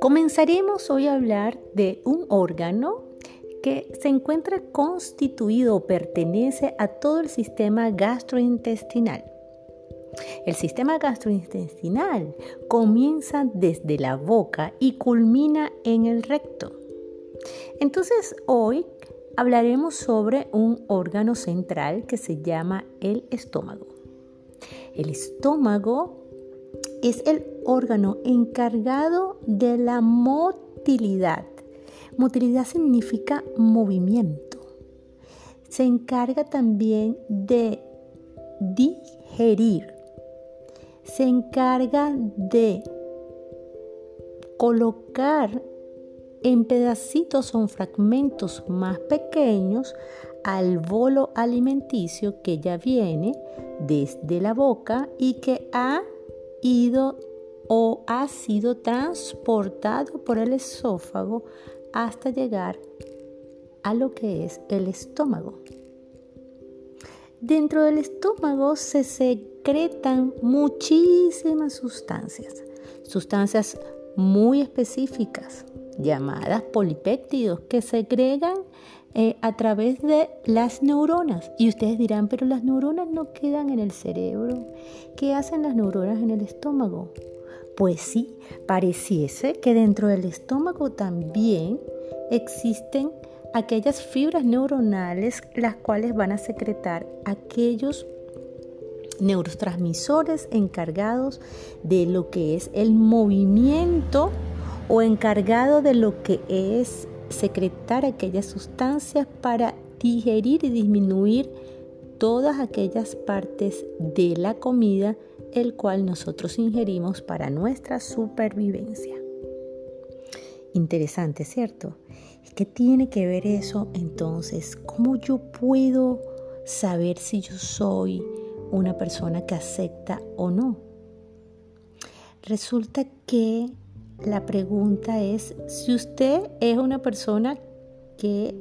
Comenzaremos hoy a hablar de un órgano que se encuentra constituido o pertenece a todo el sistema gastrointestinal. El sistema gastrointestinal comienza desde la boca y culmina en el recto. Entonces hoy hablaremos sobre un órgano central que se llama el estómago. El estómago es el órgano encargado de la motilidad. Motilidad significa movimiento. Se encarga también de digerir. Se encarga de colocar en pedacitos o en fragmentos más pequeños al bolo alimenticio que ya viene desde la boca y que ha ido o ha sido transportado por el esófago hasta llegar a lo que es el estómago. Dentro del estómago se secretan muchísimas sustancias, sustancias muy específicas llamadas polipéptidos que se agregan eh, a través de las neuronas. Y ustedes dirán, pero las neuronas no quedan en el cerebro. ¿Qué hacen las neuronas en el estómago? Pues sí, pareciese que dentro del estómago también existen aquellas fibras neuronales las cuales van a secretar aquellos neurotransmisores encargados de lo que es el movimiento o encargado de lo que es secretar aquellas sustancias para digerir y disminuir todas aquellas partes de la comida el cual nosotros ingerimos para nuestra supervivencia. Interesante, ¿cierto? ¿Qué tiene que ver eso entonces? ¿Cómo yo puedo saber si yo soy una persona que acepta o no? Resulta que la pregunta es si usted es una persona que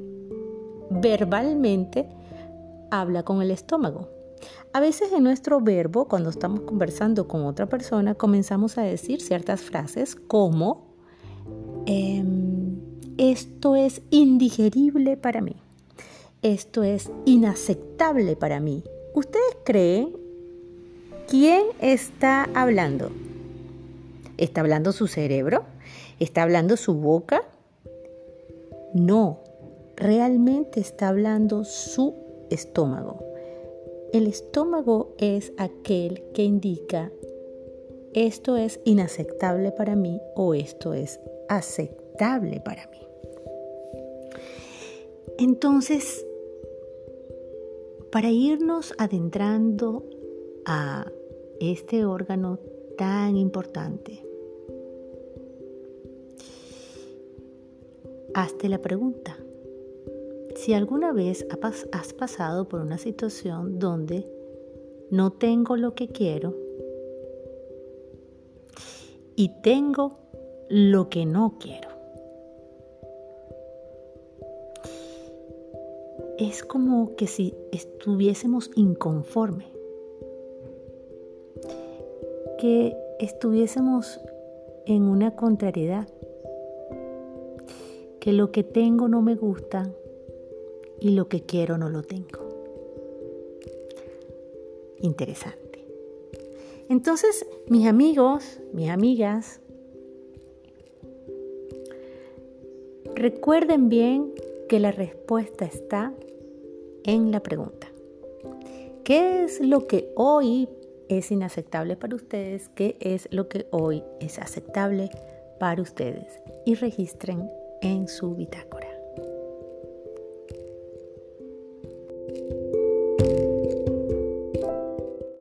verbalmente habla con el estómago. A veces en nuestro verbo, cuando estamos conversando con otra persona, comenzamos a decir ciertas frases como, em, esto es indigerible para mí, esto es inaceptable para mí. ¿Ustedes creen quién está hablando? ¿Está hablando su cerebro? ¿Está hablando su boca? No, realmente está hablando su estómago. El estómago es aquel que indica esto es inaceptable para mí o esto es aceptable para mí. Entonces, para irnos adentrando a este órgano tan importante, Hazte la pregunta. Si alguna vez has pasado por una situación donde no tengo lo que quiero y tengo lo que no quiero. Es como que si estuviésemos inconforme, que estuviésemos en una contrariedad que lo que tengo no me gusta y lo que quiero no lo tengo. Interesante. Entonces, mis amigos, mis amigas, recuerden bien que la respuesta está en la pregunta. ¿Qué es lo que hoy es inaceptable para ustedes? ¿Qué es lo que hoy es aceptable para ustedes? Y registren en su bitácora.